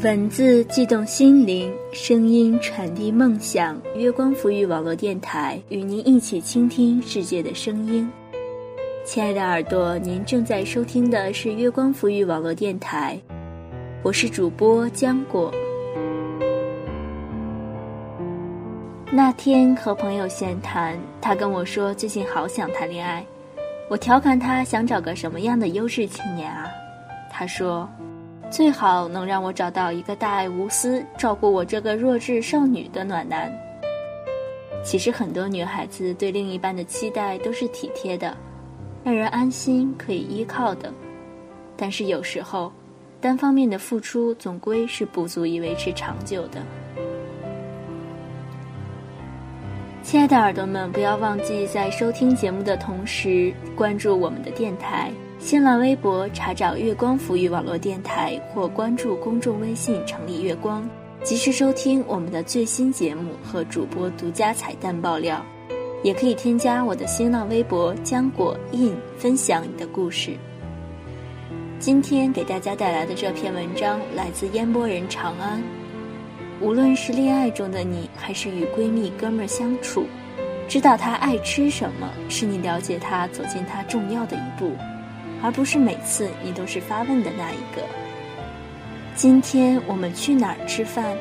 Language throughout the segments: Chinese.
文字悸动心灵，声音传递梦想。月光浮育网络电台与您一起倾听世界的声音。亲爱的耳朵，您正在收听的是月光浮育网络电台，我是主播浆果。那天和朋友闲谈，他跟我说最近好想谈恋爱。我调侃他想找个什么样的优质青年啊？他说。最好能让我找到一个大爱无私、照顾我这个弱智少女的暖男。其实很多女孩子对另一半的期待都是体贴的，让人安心可以依靠的。但是有时候，单方面的付出总归是不足以维持长久的。亲爱的耳朵们，不要忘记在收听节目的同时关注我们的电台。新浪微博查找“月光抚育网络电台”或关注公众微信“城里月光”，及时收听我们的最新节目和主播独家彩蛋爆料。也可以添加我的新浪微博“浆果印”，分享你的故事。今天给大家带来的这篇文章来自烟波人长安。无论是恋爱中的你，还是与闺蜜哥们儿相处，知道他爱吃什么，是你了解他、走进他重要的一步。而不是每次你都是发问的那一个。今天我们去哪儿吃饭？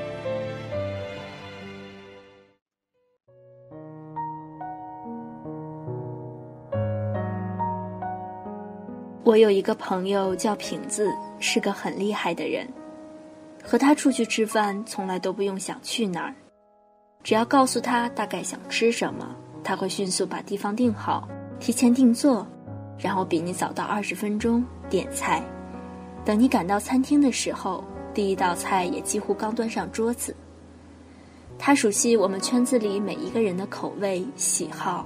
我有一个朋友叫瓶子，是个很厉害的人。和他出去吃饭，从来都不用想去哪儿，只要告诉他大概想吃什么，他会迅速把地方定好，提前定做。然后比你早到二十分钟点菜，等你赶到餐厅的时候，第一道菜也几乎刚端上桌子。他熟悉我们圈子里每一个人的口味喜好，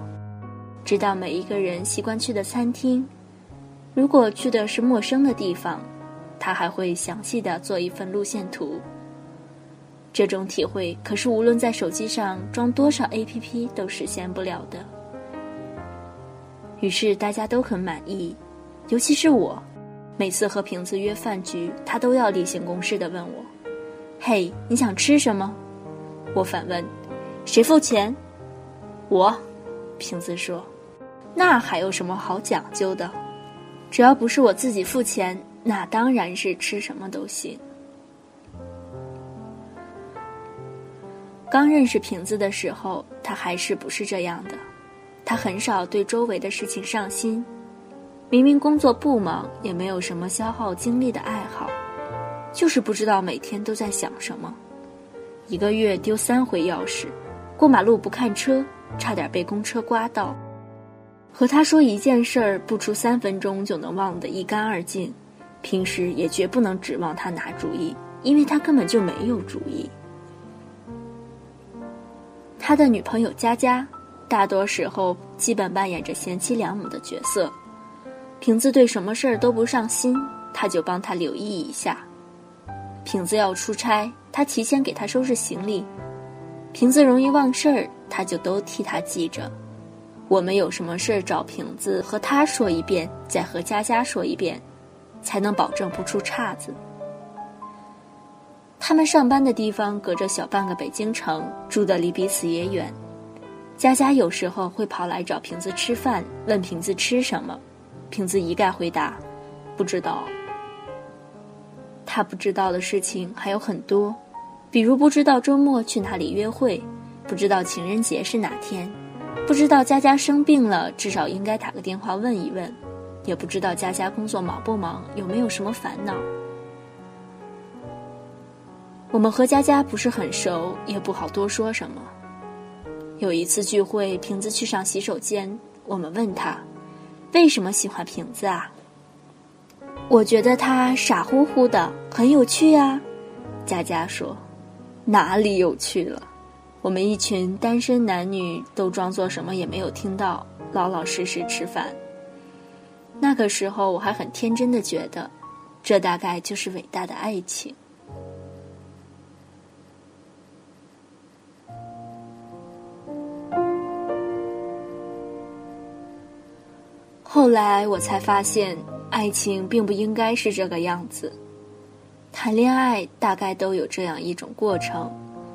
知道每一个人习惯去的餐厅。如果去的是陌生的地方，他还会详细的做一份路线图。这种体会可是无论在手机上装多少 APP 都实现不了的。于是大家都很满意，尤其是我。每次和瓶子约饭局，他都要例行公事的问我：“嘿，你想吃什么？”我反问：“谁付钱？”我，瓶子说：“那还有什么好讲究的？只要不是我自己付钱，那当然是吃什么都行。”刚认识瓶子的时候，他还是不是这样的。他很少对周围的事情上心，明明工作不忙，也没有什么消耗精力的爱好，就是不知道每天都在想什么。一个月丢三回钥匙，过马路不看车，差点被公车刮到。和他说一件事儿，不出三分钟就能忘得一干二净。平时也绝不能指望他拿主意，因为他根本就没有主意。他的女朋友佳佳。大多时候，基本扮演着贤妻良母的角色。瓶子对什么事儿都不上心，他就帮他留意一下。瓶子要出差，他提前给他收拾行李。瓶子容易忘事儿，他就都替他记着。我们有什么事儿找瓶子和他说一遍，再和佳佳说一遍，才能保证不出岔子。他们上班的地方隔着小半个北京城，住的离彼此也远。佳佳有时候会跑来找瓶子吃饭，问瓶子吃什么，瓶子一概回答不知道。他不知道的事情还有很多，比如不知道周末去哪里约会，不知道情人节是哪天，不知道佳佳生病了，至少应该打个电话问一问，也不知道佳佳工作忙不忙，有没有什么烦恼。我们和佳佳不是很熟，也不好多说什么。有一次聚会，瓶子去上洗手间，我们问他，为什么喜欢瓶子啊？我觉得他傻乎乎的，很有趣啊。佳佳说，哪里有趣了？我们一群单身男女都装作什么也没有听到，老老实实吃饭。那个时候我还很天真的觉得，这大概就是伟大的爱情。后来我才发现，爱情并不应该是这个样子。谈恋爱大概都有这样一种过程：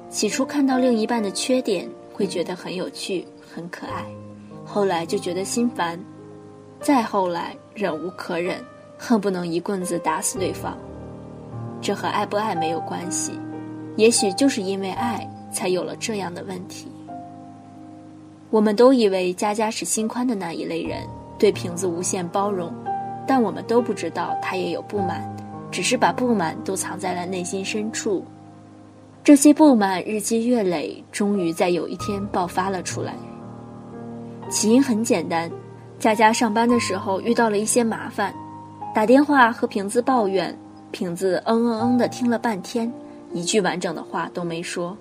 起初看到另一半的缺点，会觉得很有趣、很可爱；后来就觉得心烦；再后来忍无可忍，恨不能一棍子打死对方。这和爱不爱没有关系，也许就是因为爱，才有了这样的问题。我们都以为佳佳是心宽的那一类人，对瓶子无限包容，但我们都不知道他也有不满。只是把不满都藏在了内心深处，这些不满日积月累，终于在有一天爆发了出来。起因很简单，佳佳上班的时候遇到了一些麻烦，打电话和瓶子抱怨，瓶子嗯嗯嗯的听了半天，一句完整的话都没说。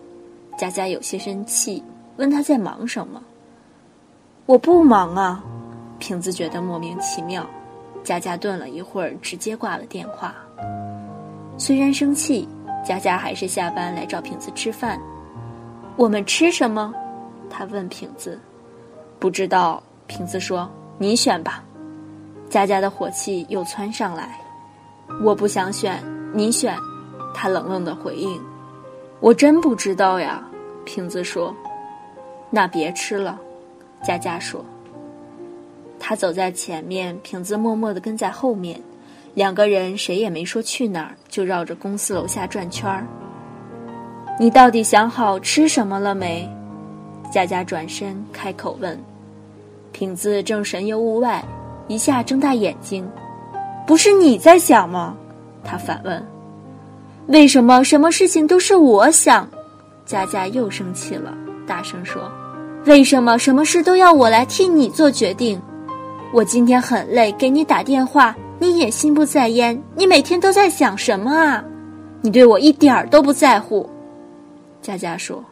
佳佳有些生气，问他在忙什么。我不忙啊，瓶子觉得莫名其妙。佳佳顿了一会儿，直接挂了电话。虽然生气，佳佳还是下班来找瓶子吃饭。我们吃什么？他问瓶子。不知道。瓶子说：“你选吧。”佳佳的火气又窜上来。我不想选，你选。他冷冷的回应。我真不知道呀。瓶子说。那别吃了。佳佳说。他走在前面，瓶子默默的跟在后面。两个人谁也没说去哪儿，就绕着公司楼下转圈儿。你到底想好吃什么了没？佳佳转身开口问。瓶子正神游物外，一下睁大眼睛：“不是你在想吗？”他反问：“为什么什么事情都是我想？”佳佳又生气了，大声说：“为什么什么事都要我来替你做决定？我今天很累，给你打电话。”你也心不在焉，你每天都在想什么啊？你对我一点儿都不在乎。佳佳说：“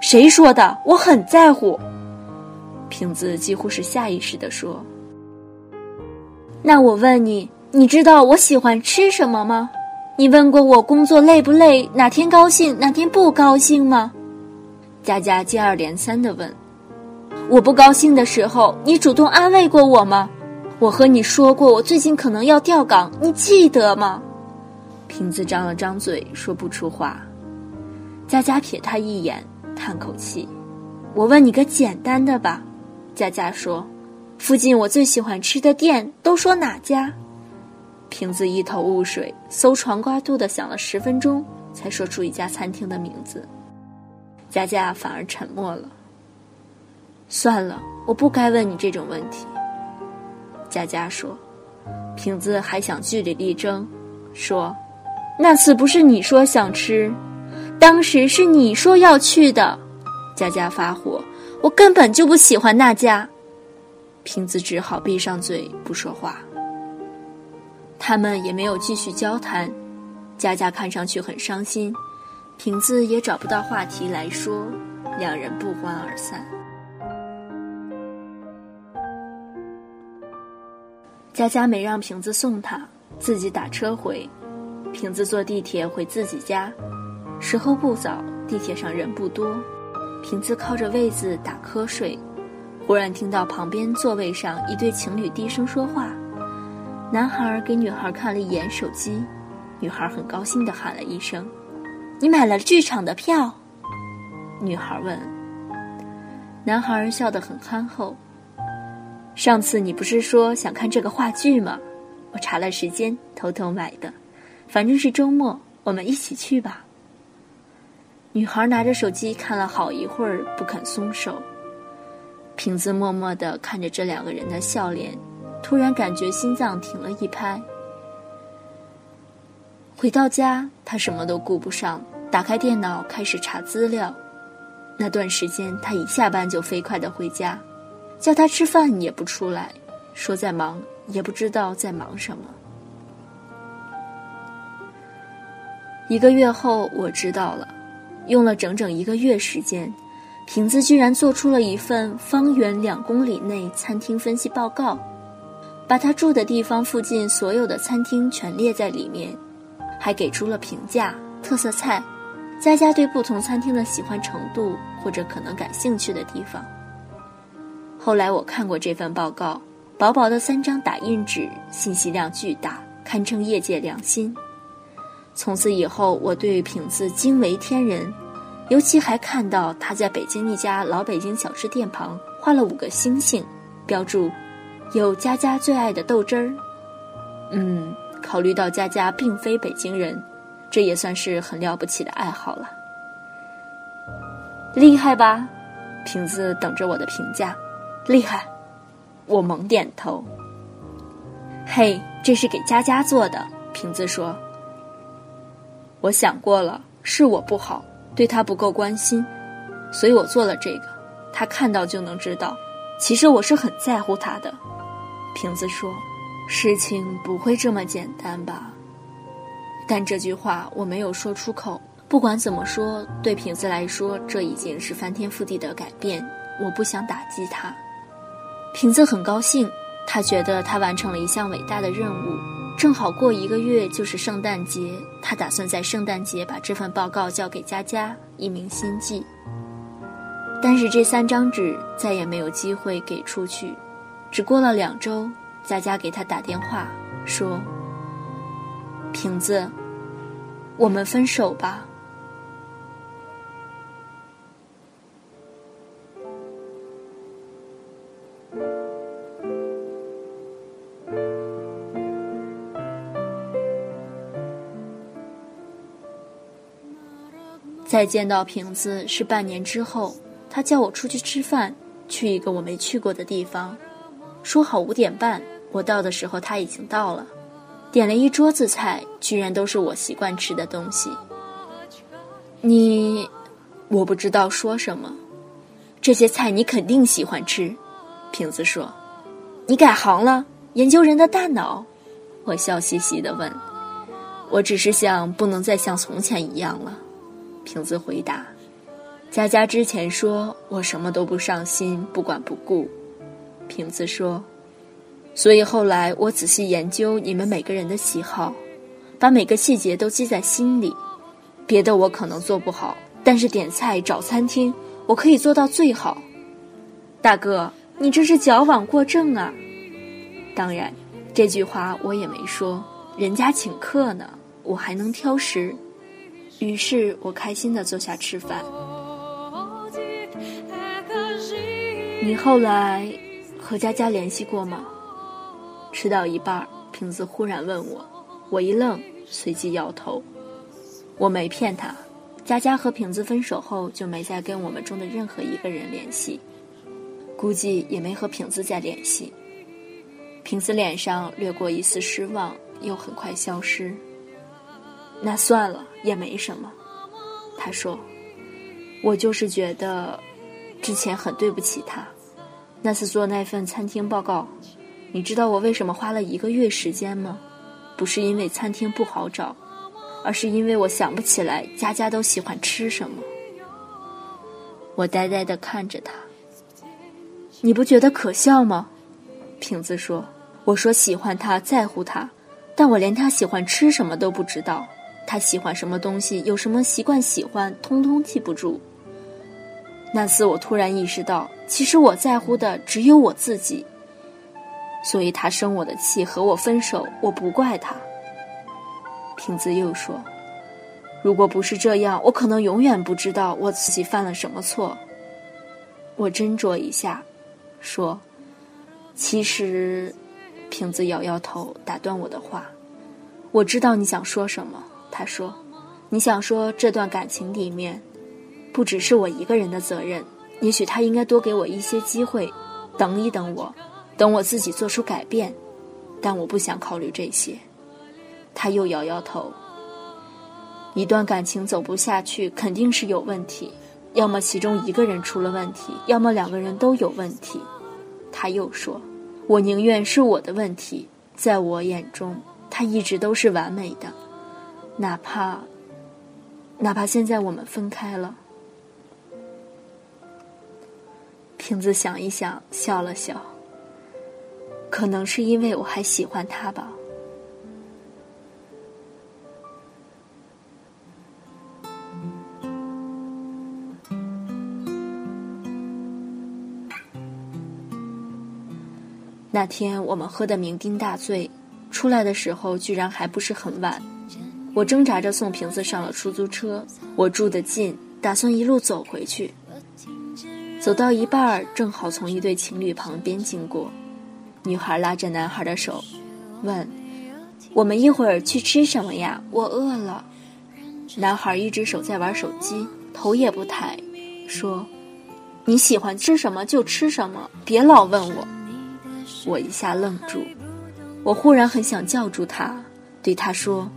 谁说的？我很在乎。”瓶子几乎是下意识的说：“那我问你，你知道我喜欢吃什么吗？你问过我工作累不累，哪天高兴，哪天不高兴吗？”佳佳接二连三的问：“我不高兴的时候，你主动安慰过我吗？”我和你说过，我最近可能要调岗，你记得吗？瓶子张了张嘴，说不出话。佳佳瞥他一眼，叹口气。我问你个简单的吧。佳佳说：“附近我最喜欢吃的店，都说哪家？”瓶子一头雾水，搜肠刮肚的想了十分钟，才说出一家餐厅的名字。佳佳反而沉默了。算了，我不该问你这种问题。佳佳说：“瓶子还想据理力争，说那次不是你说想吃，当时是你说要去的。”佳佳发火：“我根本就不喜欢那家。”瓶子只好闭上嘴不说话。他们也没有继续交谈，佳佳看上去很伤心，瓶子也找不到话题来说，两人不欢而散。佳佳没让瓶子送她，自己打车回。瓶子坐地铁回自己家，时候不早，地铁上人不多。瓶子靠着位子打瞌睡，忽然听到旁边座位上一对情侣低声说话。男孩给女孩看了一眼手机，女孩很高兴地喊了一声：“你买了剧场的票？”女孩问。男孩笑得很憨厚。上次你不是说想看这个话剧吗？我查了时间，偷偷买的。反正是周末，我们一起去吧。女孩拿着手机看了好一会儿，不肯松手。瓶子默默地看着这两个人的笑脸，突然感觉心脏停了一拍。回到家，他什么都顾不上，打开电脑开始查资料。那段时间，他一下班就飞快地回家。叫他吃饭也不出来，说在忙，也不知道在忙什么。一个月后，我知道了，用了整整一个月时间，瓶子居然做出了一份方圆两公里内餐厅分析报告，把他住的地方附近所有的餐厅全列在里面，还给出了评价、特色菜，佳佳对不同餐厅的喜欢程度或者可能感兴趣的地方。后来我看过这份报告，薄薄的三张打印纸，信息量巨大，堪称业界良心。从此以后，我对瓶子惊为天人，尤其还看到他在北京一家老北京小吃店旁画了五个星星，标注有佳佳最爱的豆汁儿。嗯，考虑到佳佳并非北京人，这也算是很了不起的爱好了。厉害吧？瓶子等着我的评价。厉害，我猛点头。嘿，这是给佳佳做的。瓶子说。我想过了，是我不好，对他不够关心，所以我做了这个。他看到就能知道，其实我是很在乎他的。瓶子说：“事情不会这么简单吧？”但这句话我没有说出口。不管怎么说，对瓶子来说，这已经是翻天覆地的改变。我不想打击他。瓶子很高兴，他觉得他完成了一项伟大的任务。正好过一个月就是圣诞节，他打算在圣诞节把这份报告交给佳佳，一名心计。但是这三张纸再也没有机会给出去。只过了两周，佳佳给他打电话说：“瓶子，我们分手吧。”再见到瓶子是半年之后，他叫我出去吃饭，去一个我没去过的地方，说好五点半，我到的时候他已经到了，点了一桌子菜，居然都是我习惯吃的东西。你，我不知道说什么，这些菜你肯定喜欢吃，瓶子说，你改行了，研究人的大脑，我笑嘻嘻的问，我只是想不能再像从前一样了。瓶子回答：“佳佳之前说我什么都不上心，不管不顾。”瓶子说：“所以后来我仔细研究你们每个人的喜好，把每个细节都记在心里。别的我可能做不好，但是点菜找餐厅我可以做到最好。大哥，你这是矫枉过正啊！当然，这句话我也没说，人家请客呢，我还能挑食。”于是我开心的坐下吃饭。你后来和佳佳联系过吗？吃到一半，瓶子忽然问我，我一愣，随即摇头。我没骗他，佳佳和瓶子分手后就没再跟我们中的任何一个人联系，估计也没和瓶子再联系。瓶子脸上掠过一丝失望，又很快消失。那算了，也没什么。他说：“我就是觉得，之前很对不起他。那次做那份餐厅报告，你知道我为什么花了一个月时间吗？不是因为餐厅不好找，而是因为我想不起来家家都喜欢吃什么。”我呆呆的看着他。你不觉得可笑吗？瓶子说：“我说喜欢他，在乎他，但我连他喜欢吃什么都不知道。”他喜欢什么东西，有什么习惯，喜欢通通记不住。那次我突然意识到，其实我在乎的只有我自己。所以他生我的气，和我分手，我不怪他。瓶子又说：“如果不是这样，我可能永远不知道我自己犯了什么错。”我斟酌一下，说：“其实……”瓶子摇摇头，打断我的话：“我知道你想说什么。”他说：“你想说这段感情里面，不只是我一个人的责任。也许他应该多给我一些机会，等一等我，等我自己做出改变。但我不想考虑这些。”他又摇摇头。一段感情走不下去，肯定是有问题，要么其中一个人出了问题，要么两个人都有问题。他又说：“我宁愿是我的问题，在我眼中，他一直都是完美的。”哪怕，哪怕现在我们分开了，瓶子想一想，笑了笑。可能是因为我还喜欢他吧。那天我们喝得酩酊大醉，出来的时候居然还不是很晚。我挣扎着送瓶子上了出租车。我住得近，打算一路走回去。走到一半儿，正好从一对情侣旁边经过，女孩拉着男孩的手，问：“我们一会儿去吃什么呀？我饿了。”男孩一只手在玩手机，头也不抬，说：“你喜欢吃什么就吃什么，别老问我。”我一下愣住，我忽然很想叫住他，对他说：“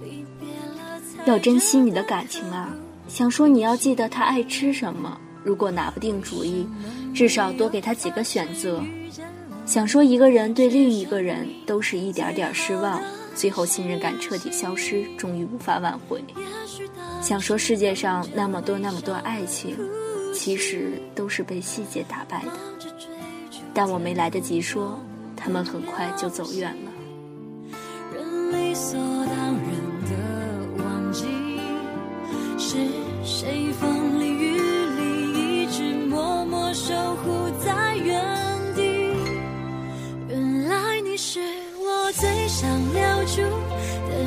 要珍惜你的感情啊！想说你要记得他爱吃什么。”如果拿不定主意，至少多给他几个选择。想说一个人对另一个人都是一点点失望，最后信任感彻底消失，终于无法挽回。想说世界上那么多那么多爱情，其实都是被细节打败的。但我没来得及说，他们很快就走远了。是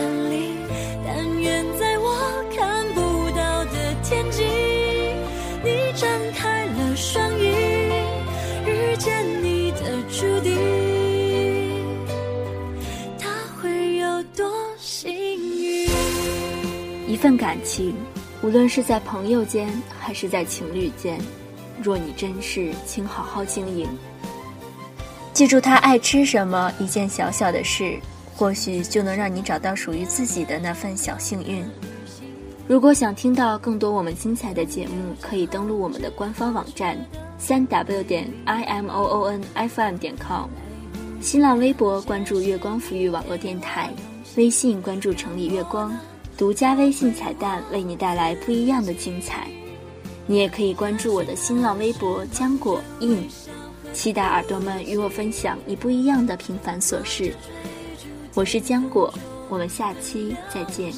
远离，但愿在我看不到的天际，你张开了双翼，遇见你的注定。他会有多幸运？一份感情，无论是在朋友间，还是在情侣间，若你珍视，请好好经营。记住他爱吃什么，一件小小的事。或许就能让你找到属于自己的那份小幸运。如果想听到更多我们精彩的节目，可以登录我们的官方网站三 w 点 i m o o n f m 点 com，新浪微博关注月光抚育网络电台，微信关注城里月光。独家微信彩蛋为你带来不一样的精彩，你也可以关注我的新浪微博浆果印，期待耳朵们与我分享你不一样的平凡琐事。我是浆果，我们下期再见。